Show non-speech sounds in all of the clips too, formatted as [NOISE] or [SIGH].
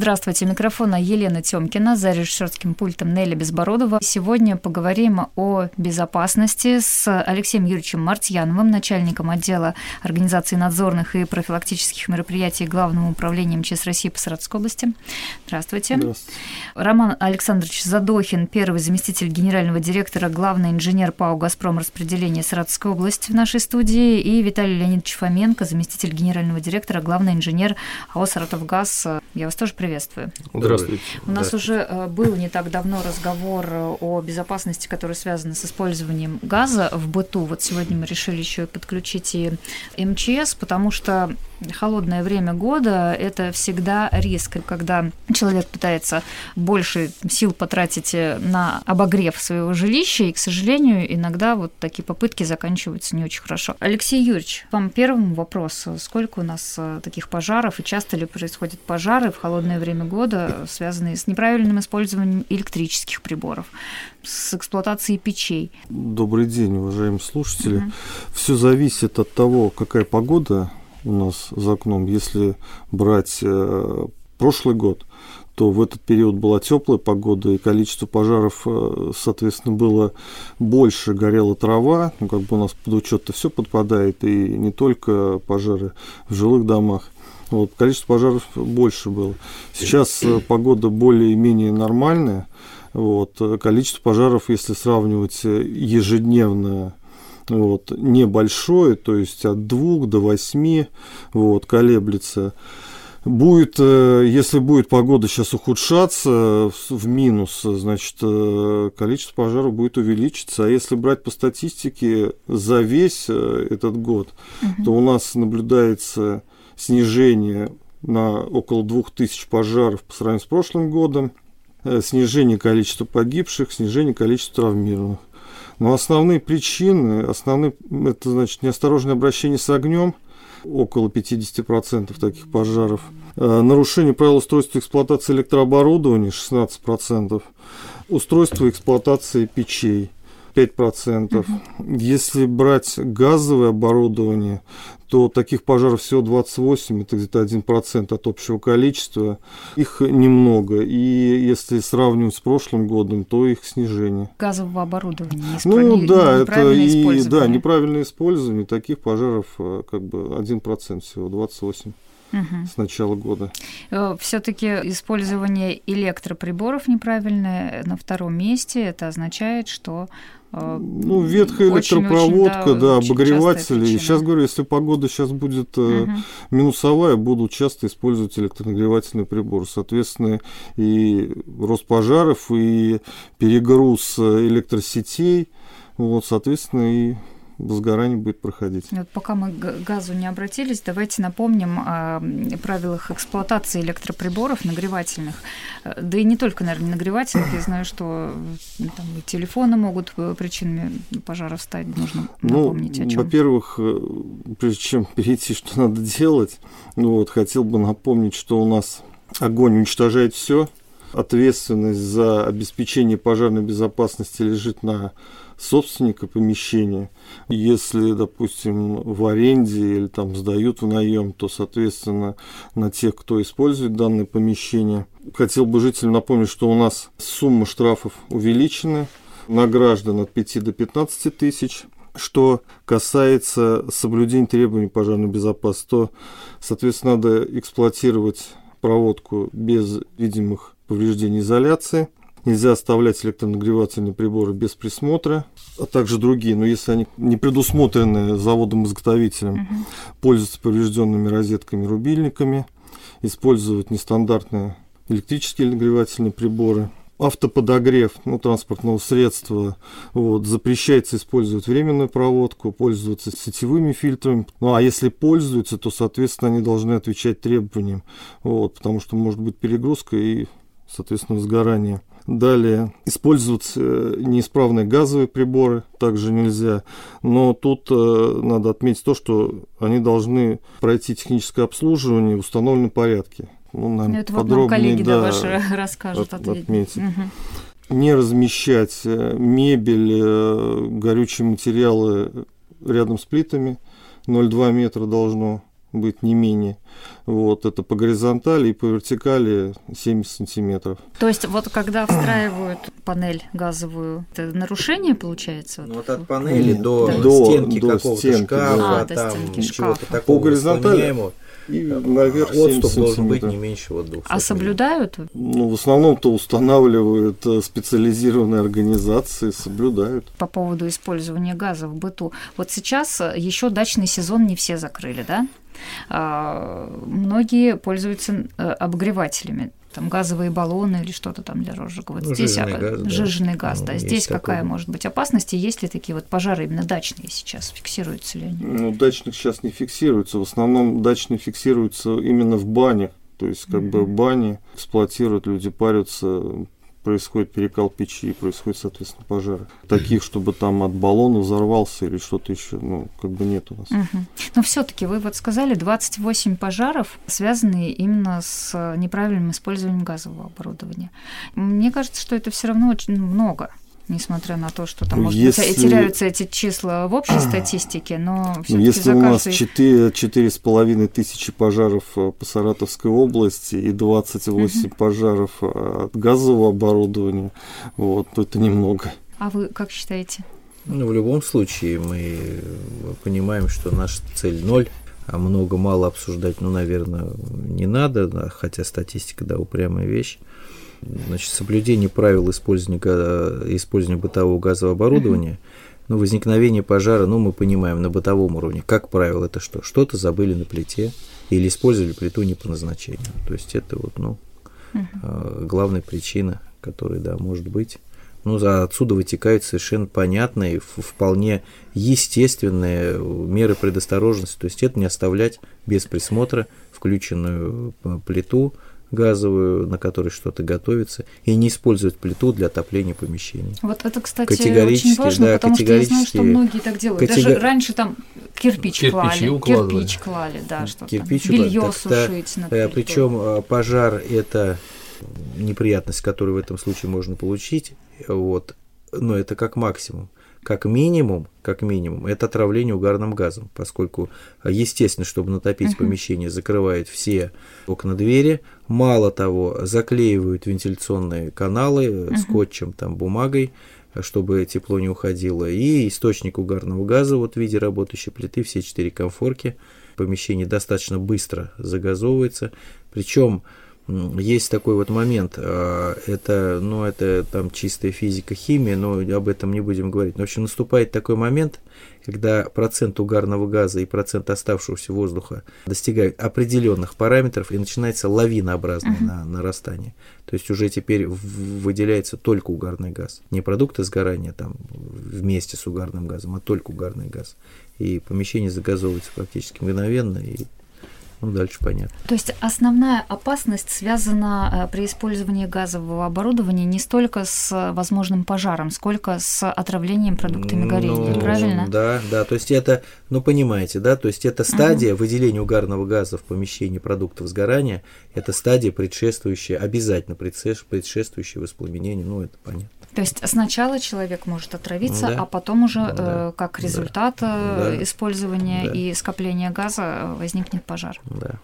Здравствуйте, микрофона Елена Тёмкина, за режиссерским пультом Нелли Безбородова. Сегодня поговорим о безопасности с Алексеем Юрьевичем Мартьяновым, начальником отдела организации надзорных и профилактических мероприятий Главного управления МЧС России по Саратовской области. Здравствуйте. Здравствуйте. Роман Александрович Задохин, первый заместитель генерального директора, главный инженер ПАО «Газпром» распределения Саратовской области в нашей студии, и Виталий Леонидович Фоменко, заместитель генерального директора, главный инженер АО «Саратовгаз». Я вас тоже приветствую приветствую. Здравствуйте. У нас уже э, был не так давно разговор э, о безопасности, который связан с использованием газа в быту. Вот сегодня мы решили еще и подключить и МЧС, потому что холодное время года – это всегда риск, когда человек пытается больше сил потратить э, на обогрев своего жилища, и, к сожалению, иногда вот такие попытки заканчиваются не очень хорошо. Алексей Юрьевич, вам первому вопрос. Сколько у нас таких пожаров, и часто ли происходят пожары в холодное холодное время года, связанные с неправильным использованием электрических приборов, с эксплуатацией печей. Добрый день, уважаемые слушатели. Угу. Все зависит от того, какая погода у нас за окном. Если брать э, прошлый год, то в этот период была теплая погода, и количество пожаров, э, соответственно, было больше, горела трава, ну, как бы у нас под учет-то все подпадает, и не только пожары в жилых домах. Вот, количество пожаров больше было. Сейчас э, погода более-менее нормальная. Вот, количество пожаров, если сравнивать ежедневно, вот, небольшое, то есть от двух до восьми вот, колеблется. Будет, если будет погода сейчас ухудшаться в минус, значит, количество пожаров будет увеличиться. А если брать по статистике за весь этот год, угу. то у нас наблюдается снижение на около 2000 пожаров по сравнению с прошлым годом, э, снижение количества погибших, снижение количества травмированных. Но основные причины, основные, это значит неосторожное обращение с огнем, около 50% таких пожаров, э, нарушение правил устройства эксплуатации электрооборудования 16%, устройство эксплуатации печей 5%. Угу. Если брать газовое оборудование, то таких пожаров всего 28, это где-то 1% от общего количества. Их немного. И если сравнивать с прошлым годом, то их снижение. Газового оборудования. Ну да, это и да, неправильное использование. Таких пожаров э, как бы 1% всего, 28 угу. с начала года. Э, Все-таки использование электроприборов неправильное на втором месте. Это означает, что э, ну, ветхая электропроводка, очень, да, да обогреватели. Сейчас говорю, если погода сейчас будет угу. минусовая, будут часто использовать электронагревательный прибор. Соответственно, и рост пожаров, и перегруз электросетей. Вот, соответственно, и возгорание будет проходить. Вот пока мы к газу не обратились, давайте напомним о правилах эксплуатации электроприборов нагревательных. Э, да и не только, наверное, нагревательных. Я знаю, что там, телефоны могут э, причинами пожаров стать. Нужно ну, напомнить ну, о чем. Во-первых, э, прежде чем [LAUGHS] перейти, что надо делать, ну вот, хотел бы напомнить, что у нас огонь уничтожает все. Ответственность за обеспечение пожарной безопасности лежит на собственника помещения. Если, допустим, в аренде или там сдают в наем, то, соответственно, на тех, кто использует данное помещение. Хотел бы жителям напомнить, что у нас сумма штрафов увеличена на граждан от 5 до 15 тысяч. Что касается соблюдения требований пожарной безопасности, то, соответственно, надо эксплуатировать проводку без видимых повреждений изоляции. Нельзя оставлять электронагревательные приборы без присмотра, а также другие, но если они не предусмотрены заводом-изготовителем, угу. пользоваться поврежденными розетками, рубильниками, использовать нестандартные электрические нагревательные приборы, автоподогрев ну, транспортного средства. Вот, запрещается использовать временную проводку, пользоваться сетевыми фильтрами. Ну а если пользуются, то, соответственно, они должны отвечать требованиям, вот, потому что может быть перегрузка и, соответственно, сгорание. Далее, использовать э, неисправные газовые приборы также нельзя. Но тут э, надо отметить то, что они должны пройти техническое обслуживание в установленном порядке. Ну, наверное, Это вот нам коллеги да, да, ваши [LAUGHS] расскажут, от, отметить. Угу. не размещать э, мебель, горючие материалы рядом с плитами. 0,2 метра должно быть не менее. Вот, это по горизонтали и по вертикали 70 сантиметров. То есть вот когда встраивают панель газовую, это нарушение получается? Ну, вот от панели до, до стенки до какого-то стенки, шкафа, а, там чего-то такого по горизонтали и наверх отступ должен быть не меньше вот двух. А соблюдают? Ну, в основном-то устанавливают э, специализированные организации, соблюдают. По поводу использования газа в быту. Вот сейчас э, еще дачный сезон не все закрыли, да? А, многие пользуются э, обогревателями там газовые баллоны или что-то там для розжига. Вот ну, здесь жиженый а, газ, жиженый да. газ, ну, да. Здесь какая может быть опасность? И есть ли такие вот пожары именно дачные сейчас? Фиксируются ли они? Ну, дачных сейчас не фиксируются. В основном дачные фиксируются именно в банях. То есть, как mm-hmm. бы бани эксплуатируют, люди парятся, происходит перекал печи, происходит, соответственно, пожары. Таких, чтобы там от баллона взорвался или что-то еще, ну, как бы нет у нас. Угу. Но все-таки вы вот сказали, 28 пожаров, связанные именно с неправильным использованием газового оборудования. Мне кажется, что это все равно очень много несмотря на то, что там, может если... быть, теряются эти числа в общей статистике, но все Если у нас 4, 4,5 тысячи пожаров э, по Саратовской области и 28 угу. пожаров э, от газового оборудования, вот, то это немного. А вы как считаете? Ну, в любом случае мы понимаем, что наша цель ноль, а много-мало обсуждать, ну, наверное, не надо, хотя статистика, да, упрямая вещь. Значит, соблюдение правил использования, использования бытового газового оборудования, ну, возникновение пожара, ну, мы понимаем, на бытовом уровне. Как правило, это что? Что-то забыли на плите или использовали плиту не по назначению. То есть это вот, ну, uh главная причина, которая, да, может быть. Ну, отсюда вытекают совершенно понятные, вполне естественные меры предосторожности. То есть это не оставлять без присмотра включенную э, плиту, газовую, на которой что-то готовится, и не использовать плиту для отопления помещений. Вот это, кстати, очень важно, да, потому что я знаю, что многие так делают. Катего... Даже раньше там кирпич Кирпичи клали, укладывали. кирпич клали, да, что кирпич там, белье сушить. Да, э, причем э, пожар – это неприятность, которую в этом случае можно получить, вот, но это как максимум как минимум, как минимум, это отравление угарным газом, поскольку, естественно, чтобы натопить uh-huh. помещение, закрывают все окна двери, мало того, заклеивают вентиляционные каналы uh-huh. скотчем, там, бумагой, чтобы тепло не уходило, и источник угарного газа вот в виде работающей плиты, все четыре комфорки, помещение достаточно быстро загазовывается, причем есть такой вот момент, а, это, ну, это там чистая физика, химия, но об этом не будем говорить. Но, в общем, наступает такой момент, когда процент угарного газа и процент оставшегося воздуха достигают определенных параметров, и начинается лавинообразное uh-huh. нарастание. То есть уже теперь выделяется только угарный газ. Не продукты сгорания там вместе с угарным газом, а только угарный газ. И помещение загазовывается практически мгновенно, и ну, дальше понятно. То есть основная опасность связана э, при использовании газового оборудования не столько с возможным пожаром, сколько с отравлением продуктами ну, горения, ну, правильно? Да, да, то есть это, ну, понимаете, да, то есть это стадия угу. выделения угарного газа в помещении продуктов сгорания, это стадия предшествующая, обязательно предшествующая воспламенению, ну, это понятно. То есть сначала человек может отравиться, да. а потом уже да. э, как результат да. Э, использования да. и скопления газа возникнет пожар. Да.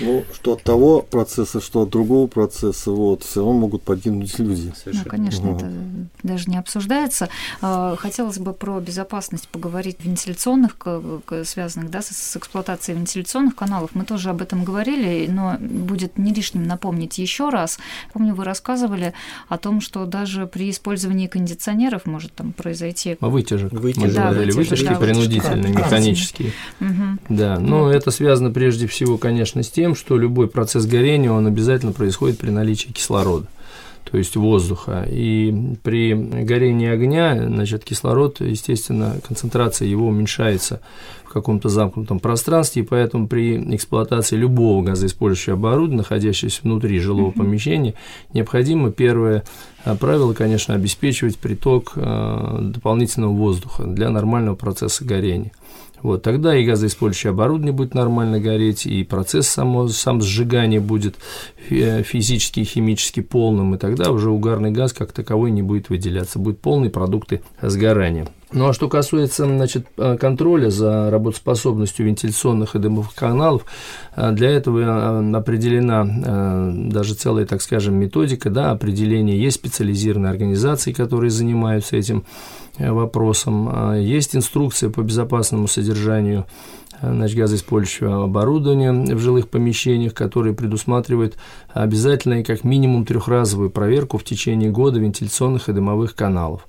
Ну, что от того процесса, что от другого процесса, вот, все равно могут погибнуть люди. Ну, конечно, угу. это даже не обсуждается. А, хотелось бы про безопасность поговорить вентиляционных, связанных да, с эксплуатацией вентиляционных каналов. Мы тоже об этом говорили, но будет не лишним напомнить еще раз. Помню, вы рассказывали о том, что даже при использовании кондиционеров может там произойти... А вытяжек. Вытяжек. Да, вытяжки, вытяжки да, принудительные, механические. Угу. Да, но вот. это связано прежде всего, конечно, с тем, что любой процесс горения, он обязательно происходит при наличии кислорода то есть воздуха. И при горении огня, значит, кислород, естественно, концентрация его уменьшается в каком-то замкнутом пространстве, и поэтому при эксплуатации любого газоиспользующего оборудования, находящегося внутри жилого помещения, необходимо первое а, правило, конечно, обеспечивать приток а, дополнительного воздуха для нормального процесса горения. Вот, тогда и газоиспользующее оборудование будет нормально гореть, и процесс само, сам сжигания будет физически и химически полным, и тогда уже угарный газ как таковой не будет выделяться, будут полные продукты сгорания. Ну а что касается значит, э, контроля за работоспособностью вентиляционных и дымовых каналов, э, для этого э, определена даже целая, так скажем, методика, да, определение. Есть специализированные организации, которые занимаются этим вопросом. Есть инструкция по безопасному содержанию значит, газоиспользующего оборудования в жилых помещениях, которые предусматривают обязательно как минимум трехразовую проверку в течение года вентиляционных и дымовых каналов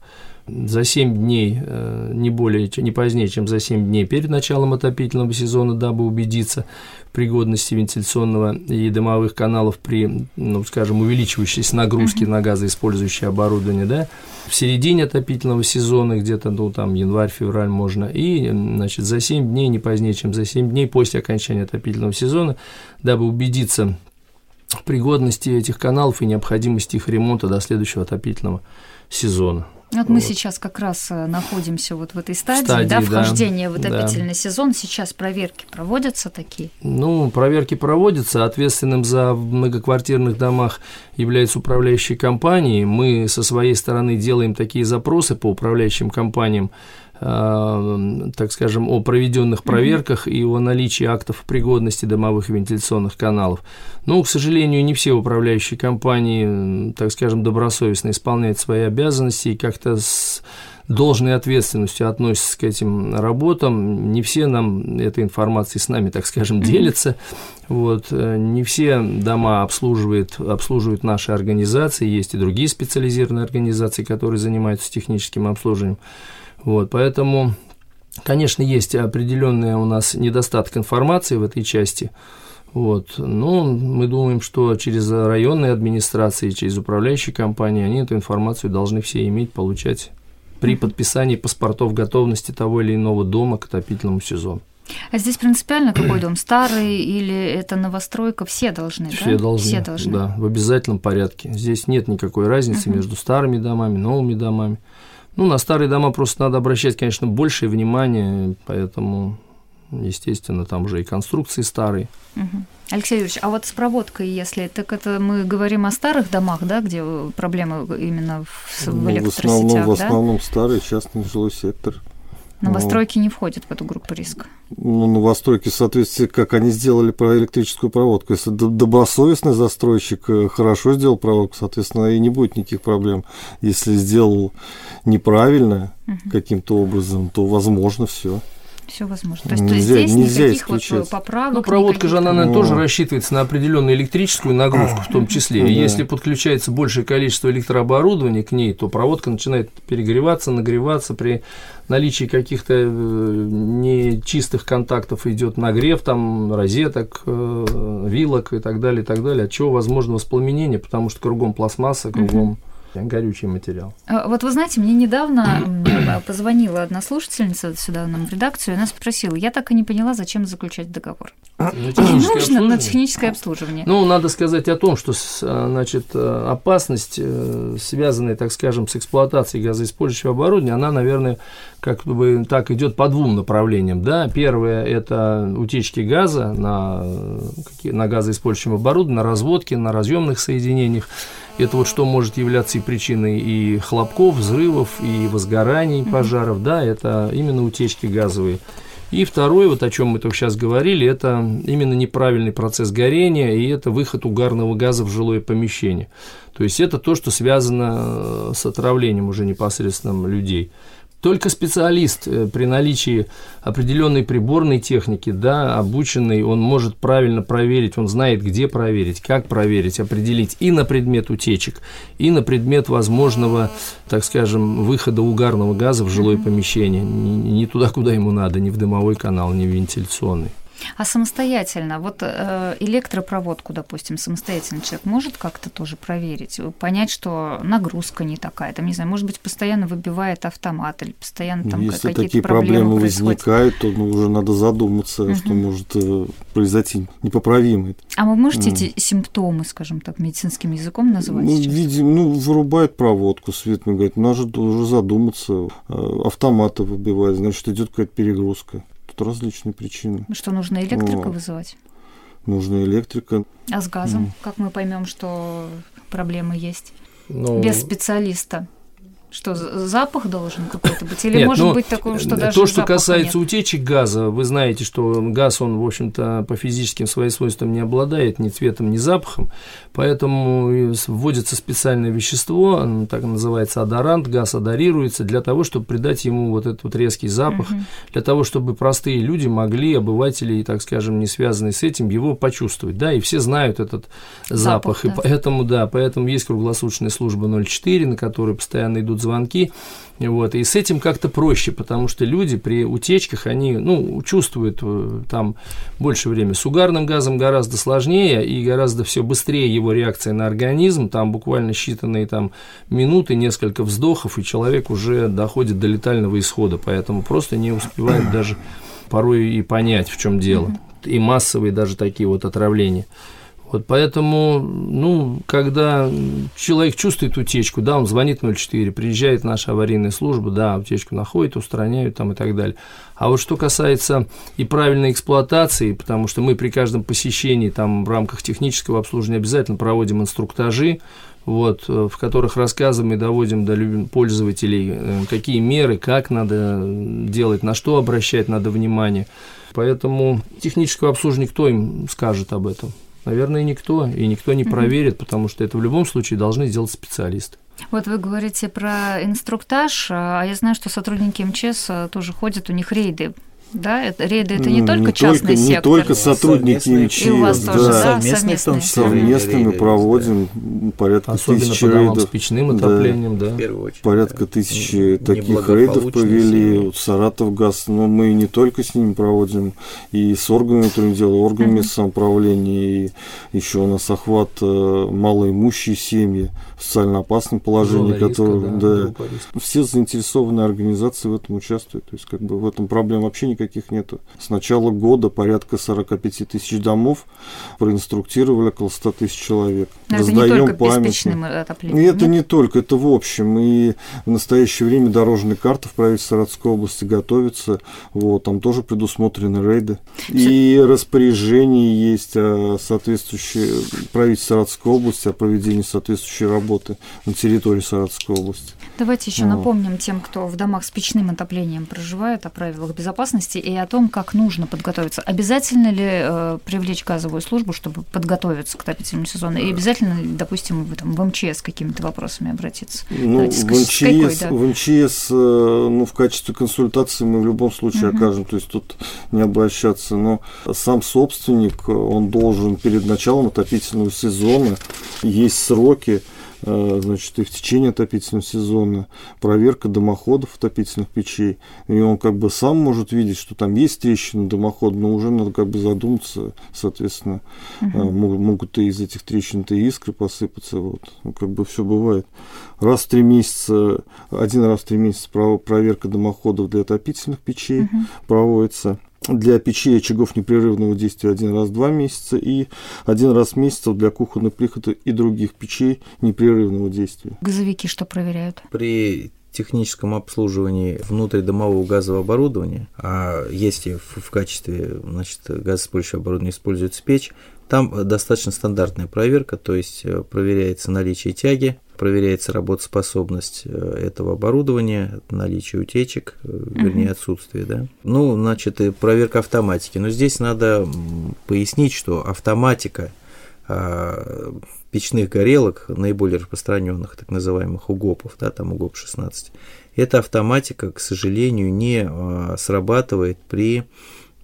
за 7 дней, э, не более, не позднее, чем за 7 дней перед началом отопительного сезона, дабы убедиться пригодности вентиляционного и дымовых каналов при, ну, скажем, увеличивающейся нагрузке на газоиспользующее оборудование, да, в середине отопительного сезона, где-то, ну, там, январь-февраль можно, и, значит, за 7 дней, не позднее, чем за 7 дней после окончания отопительного сезона, дабы убедиться пригодности этих каналов и необходимости их ремонта до следующего отопительного сезона. Вот, вот мы сейчас как раз э, находимся вот в этой стадии, стадии да, вхождения да, в отопительный да. сезон. Сейчас проверки проводятся такие? Ну, проверки проводятся. Ответственным за многоквартирных домах является управляющая компания. Мы со своей стороны делаем такие запросы по управляющим компаниям так скажем, о проведенных проверках и о наличии актов пригодности домовых вентиляционных каналов. Но, к сожалению, не все управляющие компании, так скажем, добросовестно исполняют свои обязанности и как-то с должной ответственностью относятся к этим работам. Не все нам этой информацией с нами, так скажем, делятся. Вот. Э, не все дома обслуживают, обслуживают наши организации, есть и другие специализированные организации, которые занимаются техническим обслуживанием. Вот, поэтому, конечно, есть определенная у нас недостаток информации в этой части. Вот. Но мы думаем, что через районные администрации, через управляющие компании они эту информацию должны все иметь, получать при подписании паспортов готовности того или иного дома к отопительному сезону. А здесь принципиально какой дом? Старый или это новостройка? Все должны, Все да? должны, Все должны, да, в обязательном порядке. Здесь нет никакой разницы uh-huh. между старыми домами, новыми домами. Ну, на старые дома просто надо обращать, конечно, большее внимание, поэтому, естественно, там уже и конструкции старые. Угу. Алексей Юрьевич, а вот с проводкой, если так это мы говорим о старых домах, да, где проблемы именно в, в ну, электросетях, в основном, да? В основном старый частный жилой сектор. Новостройки ну, не входят в эту группу риска. Ну, новостройки в соответствии, как они сделали про электрическую проводку. Если добросовестный застройщик э, хорошо сделал проводку, соответственно, и не будет никаких проблем. Если сделал неправильно угу. каким-то образом, то возможно все все возможно. То есть, нельзя, то есть здесь нельзя никаких исключать. вот поправок. Ну, проводка же, она, наверное, тоже рассчитывается на определенную электрическую нагрузку в том числе. И если подключается большее количество электрооборудования к ней, то проводка начинает перегреваться, нагреваться при наличии каких-то э, нечистых контактов идет нагрев там розеток, э, вилок и так далее, и так далее, от чего возможно воспламенение, потому что кругом пластмасса, кругом горючий материал. А, вот вы знаете, мне недавно [COUGHS] позвонила одна слушательница сюда нам в редакцию, и она спросила, я так и не поняла, зачем заключать договор. На [COUGHS] нужно на техническое обслуживание. Ну, надо сказать о том, что а, значит, э, опасность, э, связанная, так скажем, с эксплуатацией газоиспользующего оборудования, она, наверное, как бы так идет по двум направлениям. Да? Первое – это утечки газа на, на газоиспользующем оборудовании, на разводке, на разъемных соединениях. Это вот что может являться и причиной и хлопков, взрывов, и возгораний, пожаров, да, это именно утечки газовые. И второе, вот о чем мы только сейчас говорили, это именно неправильный процесс горения, и это выход угарного газа в жилое помещение. То есть это то, что связано с отравлением уже непосредственно людей. Только специалист э, при наличии определенной приборной техники, да, обученный, он может правильно проверить, он знает, где проверить, как проверить, определить и на предмет утечек, и на предмет возможного, так скажем, выхода угарного газа в жилое помещение, не туда, куда ему надо, не в дымовой канал, не в вентиляционный. А самостоятельно, вот э, электропроводку, допустим, самостоятельно человек может как-то тоже проверить, понять, что нагрузка не такая, там, не знаю, может быть, постоянно выбивает автомат или постоянно там Если какие-то такие проблемы, проблемы возникают, то ну, уже надо задуматься, угу. что может э, произойти непоправимое. А вы можете эти симптомы, скажем так, медицинским языком назвать ну, Видим, ну, вырубает проводку, свет мигает, надо уже задуматься, э, автоматы выбивает, значит, идет какая-то перегрузка различные причины. Что нужно электрика вот. вызывать? Нужна электрика. А с газом? Mm. Как мы поймем, что проблемы есть? Ну, Без специалиста. Что, запах должен какой-то быть? Или нет, может ну, быть такое, что даже То, что касается нет? утечек газа, вы знаете, что газ, он, в общем-то, по физическим своим свойствам не обладает ни цветом, ни запахом, поэтому вводится специальное вещество, так называется адорант, газ адорируется для того, чтобы придать ему вот этот вот резкий запах, угу. для того, чтобы простые люди могли, обыватели, так скажем, не связанные с этим, его почувствовать, да, и все знают этот запах, запах да. и поэтому, да, поэтому есть круглосуточная служба 04, на которой постоянно идут идут звонки, вот, и с этим как-то проще, потому что люди при утечках, они, ну, чувствуют э, там больше времени. С угарным газом гораздо сложнее и гораздо все быстрее его реакция на организм, там буквально считанные там минуты, несколько вздохов, и человек уже доходит до летального исхода, поэтому просто не успевает даже порой и понять, в чем дело. И массовые даже такие вот отравления. Вот поэтому, ну, когда человек чувствует утечку, да, он звонит 04, приезжает наша аварийная служба, да, утечку находит, устраняют там и так далее. А вот что касается и правильной эксплуатации, потому что мы при каждом посещении там в рамках технического обслуживания обязательно проводим инструктажи, вот, в которых рассказываем и доводим до пользователей, э, какие меры, как надо делать, на что обращать надо внимание. Поэтому технического обслуживания кто им скажет об этом? Наверное, никто, и никто не проверит, потому что это в любом случае должны сделать специалисты. Вот вы говорите про инструктаж, а я знаю, что сотрудники МЧС а, тоже ходят, у них рейды да, это, рейды это не только не частный только, сектор. Не только сотрудники МЧС, и у вас да, тоже, да, совместные, совместные, совместно мы проводим да. порядка Особенно тысячи по рейдов. с печным отоплением, да. да. Очередь, порядка да. тысячи таких рейдов провели. Вот Саратов газ, но мы не только с ними проводим, и с органами внутренних дел, органами mm-hmm. самоуправления, и еще у нас охват э, малоимущие семьи в социально опасном положении, Зона которые, риска, да, да, все заинтересованные организации в этом участвуют. То есть, как бы в этом проблем вообще никаких нету. С начала года порядка 45 тысяч домов проинструктировали около 100 тысяч человек. Но Раздаем это не только отоплением. И это не только, это в общем. И в настоящее время дорожная карта в правительстве Саратовской области готовится. Вот, там тоже предусмотрены рейды. И распоряжение есть соответствующее правительство Саратовской области о проведении соответствующей работы на территории Саратовской области. Давайте еще вот. напомним тем, кто в домах с печным отоплением проживает, о правилах безопасности и о том, как нужно подготовиться. Обязательно ли э, привлечь газовую службу, чтобы подготовиться к отопительному сезону? И обязательно ли, допустим, в, там, в МЧС какими-то вопросами обратиться? Ну, Давайте, в, МЧС, какой, да? в МЧС, э, ну, в качестве консультации мы в любом случае угу. окажем, то есть тут не обращаться, но сам собственник, он должен перед началом отопительного сезона, есть сроки, Э, значит, и в течение отопительного сезона, проверка дымоходов отопительных печей. И он как бы сам может видеть, что там есть трещины дымохода, но уже надо как бы задуматься, соответственно, угу. могут и из этих трещин-то искры посыпаться. Вот. Ну, как бы все бывает. Раз в три месяца, один раз в три месяца проверка дымоходов для отопительных печей угу. проводится для печей очагов непрерывного действия один раз в два месяца и один раз в месяц для кухонных плит и других печей непрерывного действия. Газовики что проверяют? При техническом обслуживании внутридомового газового оборудования, а если в, в качестве значит, газоспользующего оборудования используется печь, там достаточно стандартная проверка, то есть э, проверяется наличие тяги, проверяется работоспособность э, этого оборудования, наличие утечек, uh вернее отсутствие, да. Ну, значит, проверка автоматики. Но здесь надо пояснить, что автоматика а, печных горелок, наиболее распространенных, так называемых УГОПов, да, там УГОП-16, эта автоматика, к сожалению, не а, срабатывает при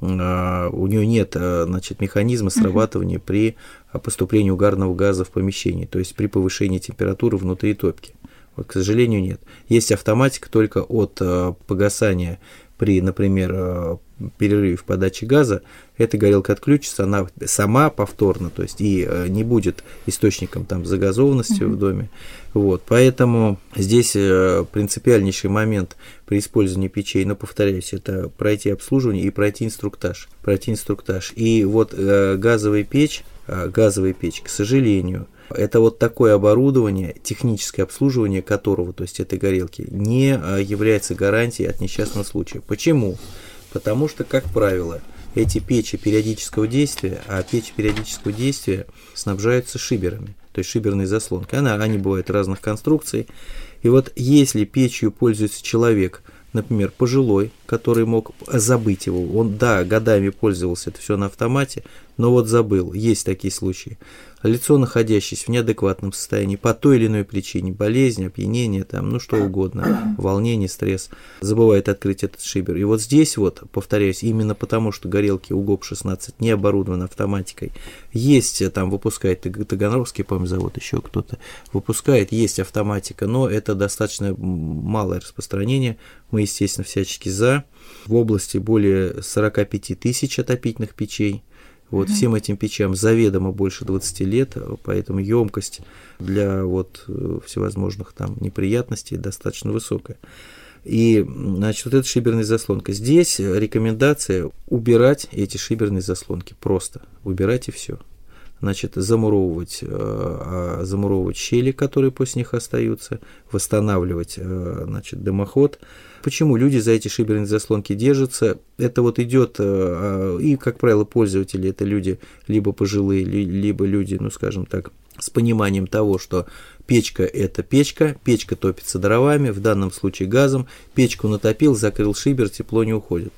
а, у нее нет значит, механизма срабатывания при поступлении угарного газа в помещение, то есть при повышении температуры внутри топки. Вот, к сожалению, нет. Есть автоматика только от погасания при, например, перерыве в подаче газа, эта горелка отключится, она сама повторно, то есть и э, не будет источником там загазованности mm-hmm. в доме. Вот, поэтому здесь э, принципиальнейший момент при использовании печей, но повторяюсь, это пройти обслуживание и пройти инструктаж, пройти инструктаж. И вот э, газовая печь, газовая печь, к сожалению, это вот такое оборудование, техническое обслуживание которого, то есть этой горелки, не является гарантией от несчастного случая. Почему? Потому что, как правило, эти печи периодического действия, а печи периодического действия снабжаются шиберами, то есть шиберные заслонки. Она, они бывают разных конструкций. И вот если печью пользуется человек, например, пожилой, который мог забыть его, он, да, годами пользовался, это все на автомате, но вот забыл, есть такие случаи лицо, находящееся в неадекватном состоянии по той или иной причине, болезнь, опьянение, там, ну что угодно, [COUGHS] волнение, стресс, забывает открыть этот шибер. И вот здесь вот, повторяюсь, именно потому, что горелки УГОП-16 не оборудованы автоматикой, есть, э, там выпускает Таганрогский, по-моему, завод, еще кто-то выпускает, есть автоматика, но это достаточно малое распространение, мы, естественно, всячески за. В области более 45 тысяч отопительных печей, вот всем этим печам заведомо больше 20 лет, поэтому емкость для вот э, всевозможных там неприятностей достаточно высокая. И, значит, вот эта шиберная заслонка. Здесь рекомендация убирать эти шиберные заслонки. Просто убирать и все. Значит, замуровывать, э, а, замуровывать щели, которые после них остаются, восстанавливать, э, значит, дымоход, Почему люди за эти шиберные заслонки держатся? Это вот идет, э, а, и, как правило, пользователи это люди либо пожилые, либо люди, ну, скажем так, с пониманием того, что печка – это печка, печка топится дровами, в данном случае газом, печку натопил, закрыл шибер, тепло не уходит.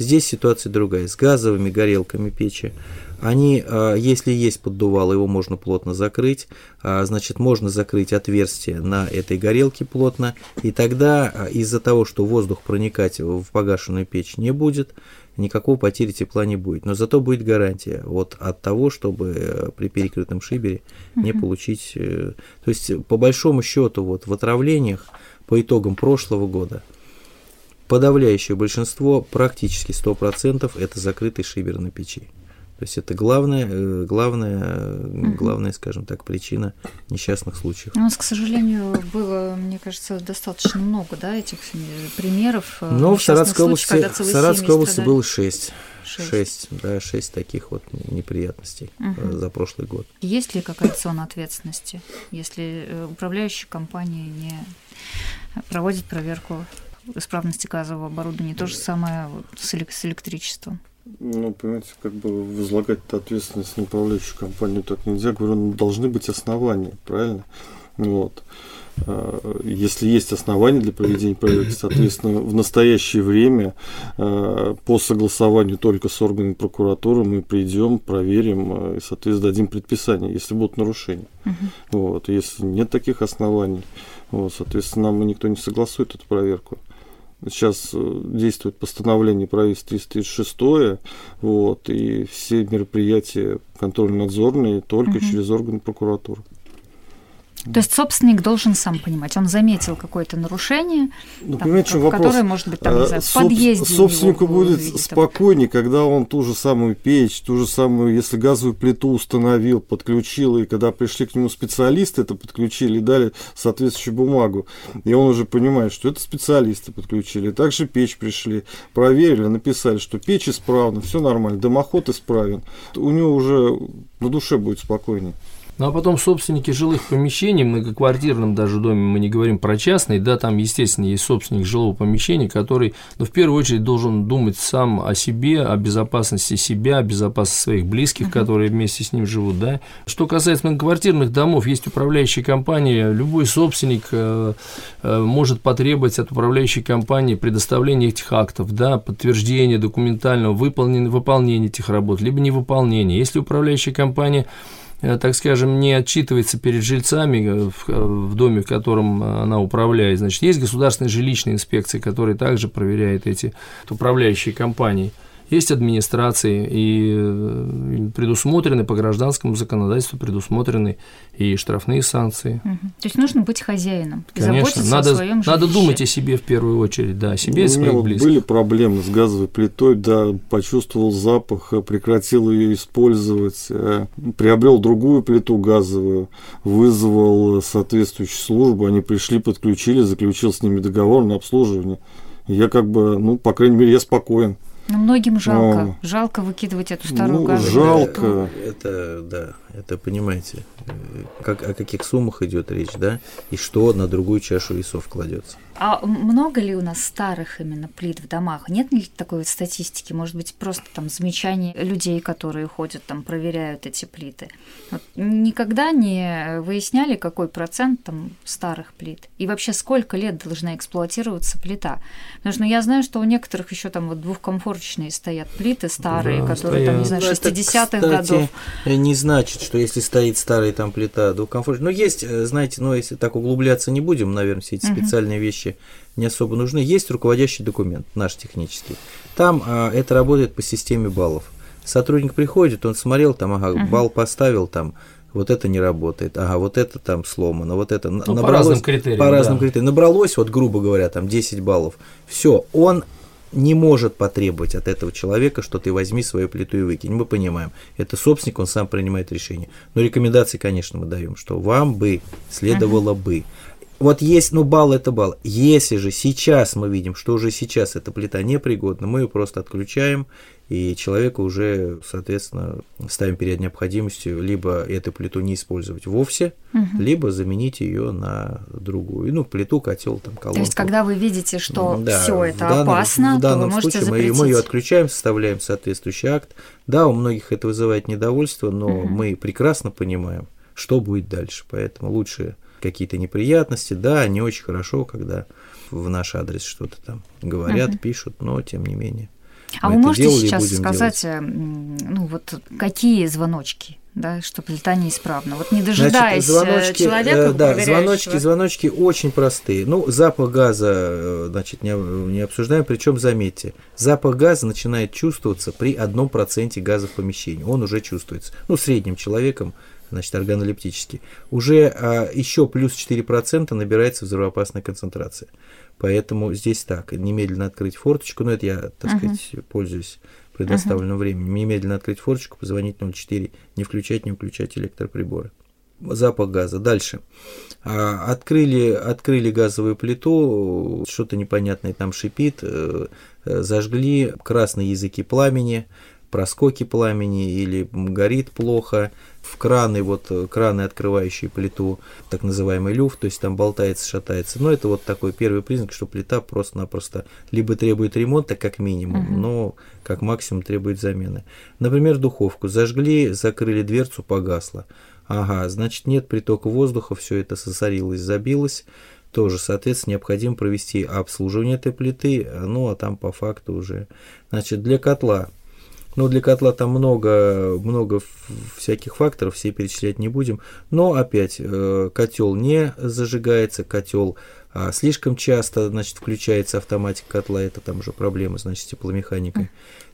Здесь ситуация другая. С газовыми горелками печи они, а, если есть поддувало, его можно плотно закрыть, а, значит, можно закрыть отверстие на этой горелке плотно, и тогда а, из-за того, что воздух проникать в погашенную печь не будет, никакого потери тепла не будет. Но зато будет гарантия вот от того, чтобы э, при перекрытом шибере не получить... Э, то есть, по большому счету, вот в отравлениях по итогам прошлого года подавляющее большинство, практически 100%, это закрытый шибер на печи. То есть это главная, э, главная, главная, скажем так, причина несчастных случаев. У нас, к сожалению, было, мне кажется, достаточно много, да, этих э, примеров. Э, Но в Саратовской области, в Саратовской области было шесть. Шесть, да, шесть таких вот неприятностей угу. за прошлый год. Есть ли какая-то зона ответственности, если управляющая компания не проводит проверку исправности газового оборудования? То же самое с электричеством. Ну, понимаете, как бы возлагать ответственность на управляющую компанию так нельзя. Говорю, ну, должны быть основания, правильно? Вот. А, если есть основания для проведения проверки, соответственно, в настоящее время а, по согласованию только с органами прокуратуры мы придем, проверим а, и, соответственно, дадим предписание, если будут нарушения. Uh-huh. Вот. Если нет таких оснований, вот, соответственно, нам никто не согласует эту проверку. Сейчас э, действует постановление правительства 336, вот, и все мероприятия контрольно-надзорные только угу. через органы прокуратуры. То есть собственник должен сам понимать, он заметил какое-то нарушение, ну, там, как, вопрос? которое может быть там, не знаю, в подъезде. Собственнику будет увидеть, спокойнее, там. когда он ту же самую печь, ту же самую, если газовую плиту установил, подключил, и когда пришли к нему специалисты, это подключили и дали соответствующую бумагу, и он уже понимает, что это специалисты подключили. Также печь пришли, проверили, написали, что печь исправна, все нормально, дымоход исправен. У него уже на душе будет спокойнее. Ну а потом собственники жилых помещений, многоквартирном даже доме, мы не говорим про частный, да, там, естественно, есть собственник жилого помещения, который, ну, в первую очередь должен думать сам о себе, о безопасности себя, о безопасности своих близких, uh-huh. которые вместе с ним живут, да. Что касается многоквартирных домов, есть управляющая компания, любой собственник э, э, может потребовать от управляющей компании предоставления этих актов, да, подтверждения документального выполнения, выполнения этих работ, либо невыполнения. Если управляющая компания так скажем, не отчитывается перед жильцами э, э, в доме, в котором она управляет. Значит, есть государственная жилищная инспекция, которая также проверяет эти управляющие компании. Есть администрации, и предусмотрены по гражданскому законодательству, предусмотрены и штрафные санкции. Угу. То есть нужно быть хозяином, Конечно, надо, о своем Надо думать о себе в первую очередь, да, о себе и своих вот близких. Были проблемы с газовой плитой, да, почувствовал запах, прекратил ее использовать, э, приобрел другую плиту газовую, вызвал соответствующую службу, они пришли, подключили, заключил с ними договор на обслуживание. Я как бы, ну, по крайней мере, я спокоен. Но многим жалко. Но... Жалко выкидывать эту старую ну, газовую Жалко. Это, да, это понимаете, э, как, о каких суммах идет речь, да, и что на другую чашу весов кладется. А много ли у нас старых именно плит в домах? Нет ли такой вот статистики? Может быть, просто там замечания людей, которые ходят там, проверяют эти плиты? Вот никогда не выясняли, какой процент там старых плит? И вообще, сколько лет должна эксплуатироваться плита? Потому что ну, я знаю, что у некоторых еще там вот двухкомфорочные стоят плиты старые, да, которые стоят. там, не знаю, 60-х ну, годов. Не значит, что если стоит старая там плита двухкомфорочная. Но есть, э, знаете, ну если так углубляться не будем, наверное, все эти угу. специальные вещи вещи не особо нужны. Есть руководящий документ, наш технический. Там а, это работает по системе баллов. Сотрудник приходит, он смотрел, там, ага, uh-huh. балл поставил, там, вот это не работает, ага, вот это там сломано, вот это ну, набралось, по разным критериям. По разным да. критериям. Набралось, вот грубо говоря, там 10 баллов. Все, он не может потребовать от этого человека, что ты возьми свою плиту и выкинь. Мы понимаем, это собственник, он сам принимает решение. Но рекомендации, конечно, мы даем, что вам бы следовало uh-huh. бы вот есть, ну, балл это балл. Если же сейчас мы видим, что уже сейчас эта плита непригодна, мы ее просто отключаем, и человека уже, соответственно, ставим перед необходимостью либо эту плиту не использовать вовсе, угу. либо заменить ее на другую. Ну, плиту, котел, там, колонку. То есть, когда вы видите, что да, все это данном, опасно, в данном то вы случае мы, мы ее отключаем, составляем соответствующий акт. Да, у многих это вызывает недовольство, но угу. мы прекрасно понимаем, что будет дальше. Поэтому лучше какие-то неприятности. Да, не очень хорошо, когда в наш адрес что-то там говорят, угу. пишут, но тем не менее. А вы можете сейчас сказать, делать. ну вот какие звоночки? да, что плита неисправна. Вот не дожидаясь значит, э, звоночки, человека, э, да, звоночки, звоночки очень простые. Ну, запах газа, э, значит, не, не обсуждаем, причем заметьте, запах газа начинает чувствоваться при одном проценте газа в помещении. Он уже чувствуется. Ну, средним человеком значит, органолептический, уже а, еще плюс 4% набирается взрывоопасная концентрация. Поэтому здесь так, немедленно открыть форточку, ну это я, так uh-huh. сказать, пользуюсь предоставленным uh-huh. временем, немедленно открыть форточку, позвонить 04, не включать, не включать электроприборы. Запах газа. Дальше. А, открыли, открыли газовую плиту, что-то непонятное там шипит, э, э, зажгли красные языки пламени, проскоки пламени или горит плохо, в краны, вот э, краны, открывающие плиту, так называемый люфт, то есть там болтается, шатается. Но это вот такой первый признак, что плита просто-напросто либо требует ремонта, как минимум, uh-huh. но как максимум требует замены. Например, духовку зажгли, закрыли дверцу, погасло. Ага, значит нет притока воздуха, все это сосорилось, забилось. Тоже, соответственно, необходимо провести обслуживание этой плиты, ну а там по факту уже. Значит, для котла но для котла там много, много всяких факторов, все перечислять не будем. Но опять, э, котел не зажигается, котел а, слишком часто, значит, включается автоматика котла, это там уже проблемы, значит, с тепломеханикой.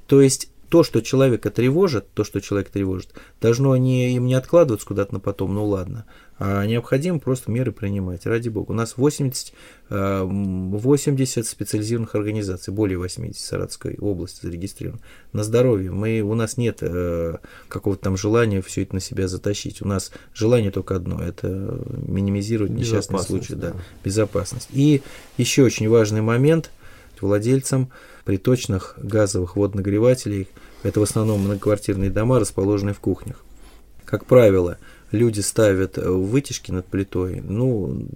То есть то, что человека тревожит, то, что человек тревожит, должно не, им не откладываться куда-то на потом, ну ладно, а необходимо просто меры принимать, ради бога. У нас 80, 80 э, специализированных организаций, более 80 в Саратовской области зарегистрировано. На здоровье. Мы, у нас нет э, какого-то там желания все это на себя затащить. У нас желание только одно – это минимизировать несчастные случаи, да, да, безопасность. И еще очень важный момент владельцам приточных газовых водонагревателей, это в основном многоквартирные дома, расположенные в кухнях. Как правило, люди ставят вытяжки над плитой, ну,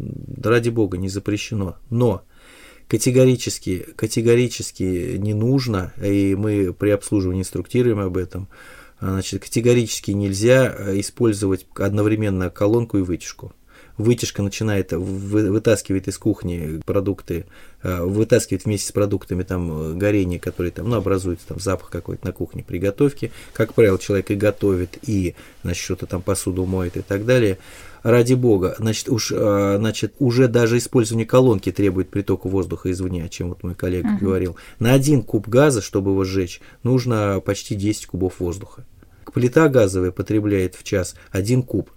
ради бога, не запрещено. Но категорически, категорически не нужно, и мы при обслуживании инструктируем об этом, значит, категорически нельзя использовать одновременно колонку и вытяжку вытяжка начинает вытаскивает из кухни продукты, э, вытаскивает вместе с продуктами там горение, которые там, ну, образуется там запах какой-то на кухне при готовке. Как правило, человек и готовит, и, значит, что-то там посуду моет и так далее. Ради бога, значит, уж, э, значит, уже даже использование колонки требует притока воздуха извне, о чем вот мой коллега uh-huh. говорил. На один куб газа, чтобы его сжечь, нужно почти 10 кубов воздуха. Плита газовая потребляет в час один куб.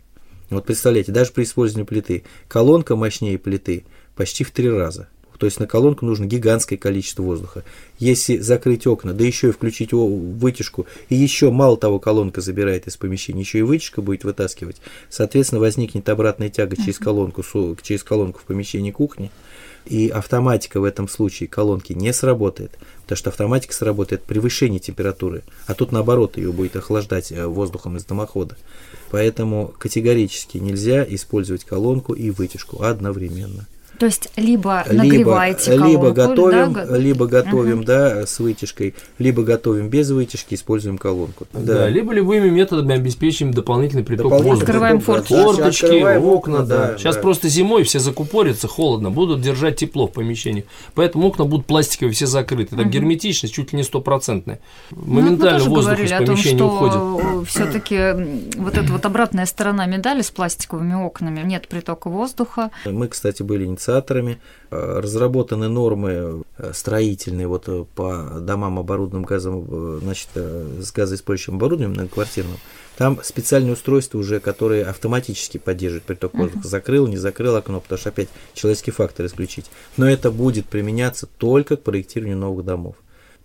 Вот представляете, даже при использовании плиты, колонка мощнее плиты почти в три раза. То есть на колонку нужно гигантское количество воздуха. Если закрыть окна, да еще и включить вытяжку, и еще мало того колонка забирает из помещения, еще и вытяжка будет вытаскивать, соответственно, возникнет обратная тяга через колонку, через колонку в помещении кухни. И автоматика в этом случае колонки не сработает, потому что автоматика сработает при повышении температуры, а тут наоборот ее будет охлаждать э, воздухом из дымохода. Поэтому категорически нельзя использовать колонку и вытяжку одновременно. То есть либо нагреваете либо, колонку, либо готовим, да? либо готовим, угу. да, с вытяжкой, либо готовим без вытяжки, используем колонку. Да, да либо любыми методами обеспечим дополнительный приток воздуха. Открываем форточки, форточки открываем окна, да. да. Сейчас да. просто зимой все закупорятся, холодно, будут держать тепло в помещении, поэтому окна будут пластиковые, все закрыты. Там угу. герметичность чуть ли не стопроцентная. Моментально ну, воздух из помещения том, уходит. Все-таки вот эта вот обратная сторона медали с пластиковыми окнами, нет притока воздуха. Мы, кстати, были инициаторами. Э, разработаны нормы э, строительные вот э, по домам, оборудованным газом, значит, с газоиспользующим оборудованием многоквартирным. Там специальные устройства уже, которые автоматически поддерживают приток воздуха. Закрыл, не закрыл окно, потому что опять человеческий фактор исключить. Но это будет применяться только к проектированию новых домов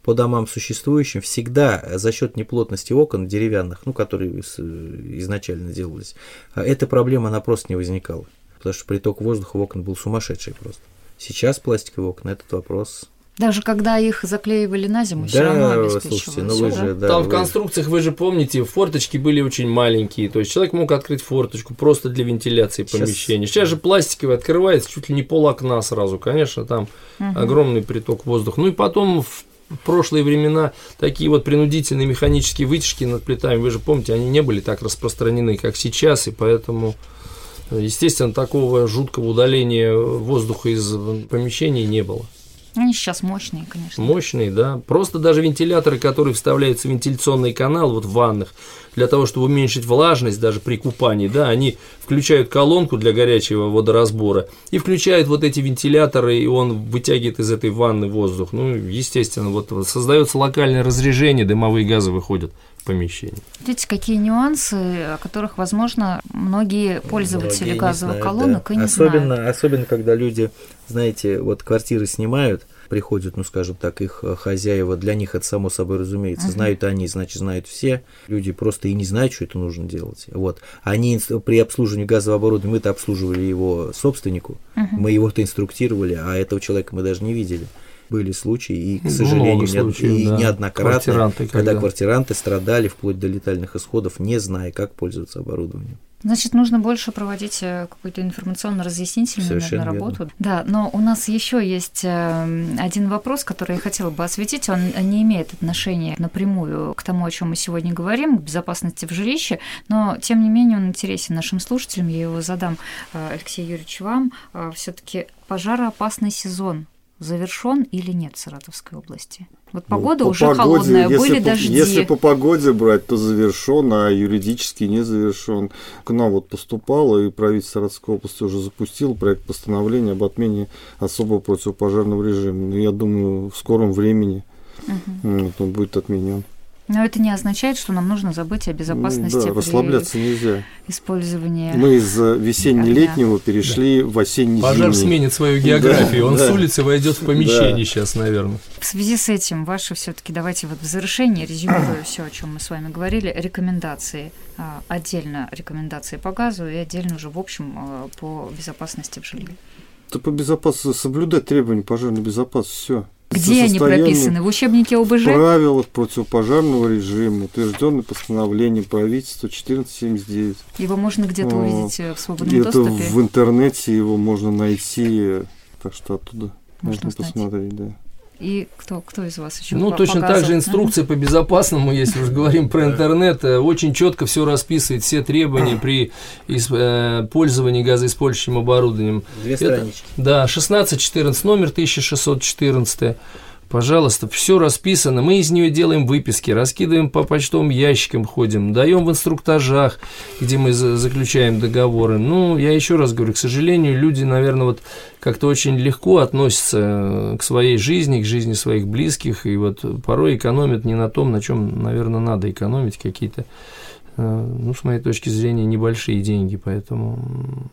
по домам существующим всегда за счет неплотности окон деревянных, ну, которые изначально делались, эта проблема, она просто не возникала потому что приток воздуха в окна был сумасшедший просто. Сейчас пластиковые окна этот вопрос даже когда их заклеивали на зиму, да, все равно слушайте, ну вы же, да, Там вы... в конструкциях, вы же помните, форточки были очень маленькие. То есть человек мог открыть форточку просто для вентиляции Сейчас... помещения. Сейчас же пластиковый открывается чуть ли не пол окна сразу. Конечно, там угу. огромный приток воздуха. Ну и потом в прошлые времена такие вот принудительные механические вытяжки над плитами, вы же помните, они не были так распространены, как сейчас, и поэтому Естественно, такого жуткого удаления воздуха из помещений не было. Они сейчас мощные, конечно. Мощные, да. Просто даже вентиляторы, которые вставляются в вентиляционный канал вот в ваннах, для того, чтобы уменьшить влажность даже при купании, да, они включают колонку для горячего водоразбора и включают вот эти вентиляторы, и он вытягивает из этой ванны воздух. Ну, естественно, вот создается локальное разрежение, дымовые газы выходят помещении. Видите, какие нюансы, о которых, возможно, многие пользователи многие газовых знают, колонок да. и не особенно, знают. Особенно, когда люди, знаете, вот квартиры снимают, приходят, ну, скажем так, их хозяева, для них это само собой разумеется, uh-huh. знают они, значит, знают все, люди просто и не знают, что это нужно делать. Вот. Они при обслуживании газового оборудования, мы-то обслуживали его собственнику, uh-huh. мы его-то инструктировали, а этого человека мы даже не видели были случаи, и, к сожалению, случаев, и да. неоднократно, квартиранты, когда... когда квартиранты страдали вплоть до летальных исходов, не зная, как пользоваться оборудованием. Значит, нужно больше проводить э, какую-то информационно-разъяснительную наверное, работу. Верно. Да, но у нас еще есть э, один вопрос, который я хотела бы осветить. Он не имеет отношения напрямую к тому, о чем мы сегодня говорим, к безопасности в жилище, но тем не менее он интересен нашим слушателям. Я его задам, э, Алексей Юрьевич, вам. Все-таки пожароопасный сезон завершен или нет в Саратовской области? Вот ну, погода ну, по уже погоде, холодная, если были по, дожди. Если по погоде брать, то завершен, а юридически не завершен. К нам вот поступало, и правительство Саратовской области уже запустил проект постановления об отмене особого противопожарного режима. Но ну, я думаю, в скором времени угу. он будет отменен. Но это не означает, что нам нужно забыть о безопасности. Да, расслабляться нельзя. Использование. Мы из весенне-летнего перешли да. в осенний Пожар сменит свою географию. Да, Он да. с улицы войдет в помещение да. сейчас, наверное. В связи с этим, ваши все-таки давайте вот в завершении резюмируя [CLEARS THROAT] все, о чем мы с вами говорили, рекомендации а, отдельно рекомендации по газу и отдельно уже в общем а, по безопасности в жилье. Да по безопасности соблюдать требования пожарной безопасности все. Где они прописаны? В учебнике ОБЖ? В правилах противопожарного режима, утвержденное постановлением правительства 1479. Его можно где-то увидеть э, в свободном Это доступе? в интернете его можно найти, так что оттуда можно, можно посмотреть, да. И кто, кто из вас еще Ну, точно показывал? так же инструкция по безопасному, если уж говорим про интернет, э, очень четко все расписывает, все требования при э, пользовании газоиспользующим оборудованием. Две странички. Да, 16-14, номер 1614. Пожалуйста, все расписано. Мы из нее делаем выписки, раскидываем по почтовым ящикам, ходим, даем в инструктажах, где мы заключаем договоры. Ну, я еще раз говорю, к сожалению, люди, наверное, вот как-то очень легко относятся э, к своей жизни, к жизни своих близких, и вот порой экономят не на том, на чем, наверное, надо экономить какие-то, э, ну, с моей точки зрения, небольшие деньги, поэтому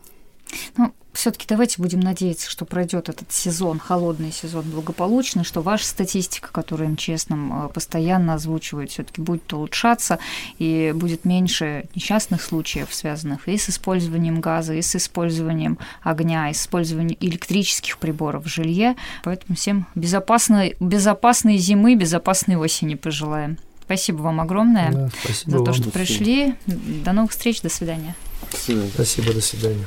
Ну, все-таки давайте будем надеяться, что пройдет этот сезон, холодный сезон благополучно, что ваша статистика, которую МЧС нам э, постоянно озвучивает, все-таки будет улучшаться и будет меньше несчастных случаев, связанных и с использованием газа, и с использованием огня, и с использованием электрических приборов в жилье. Поэтому всем безопасной, безопасной зимы, безопасной осени пожелаем. Спасибо вам огромное да, за то, что пришли. До новых встреч, до свидания. Спасибо, до свидания.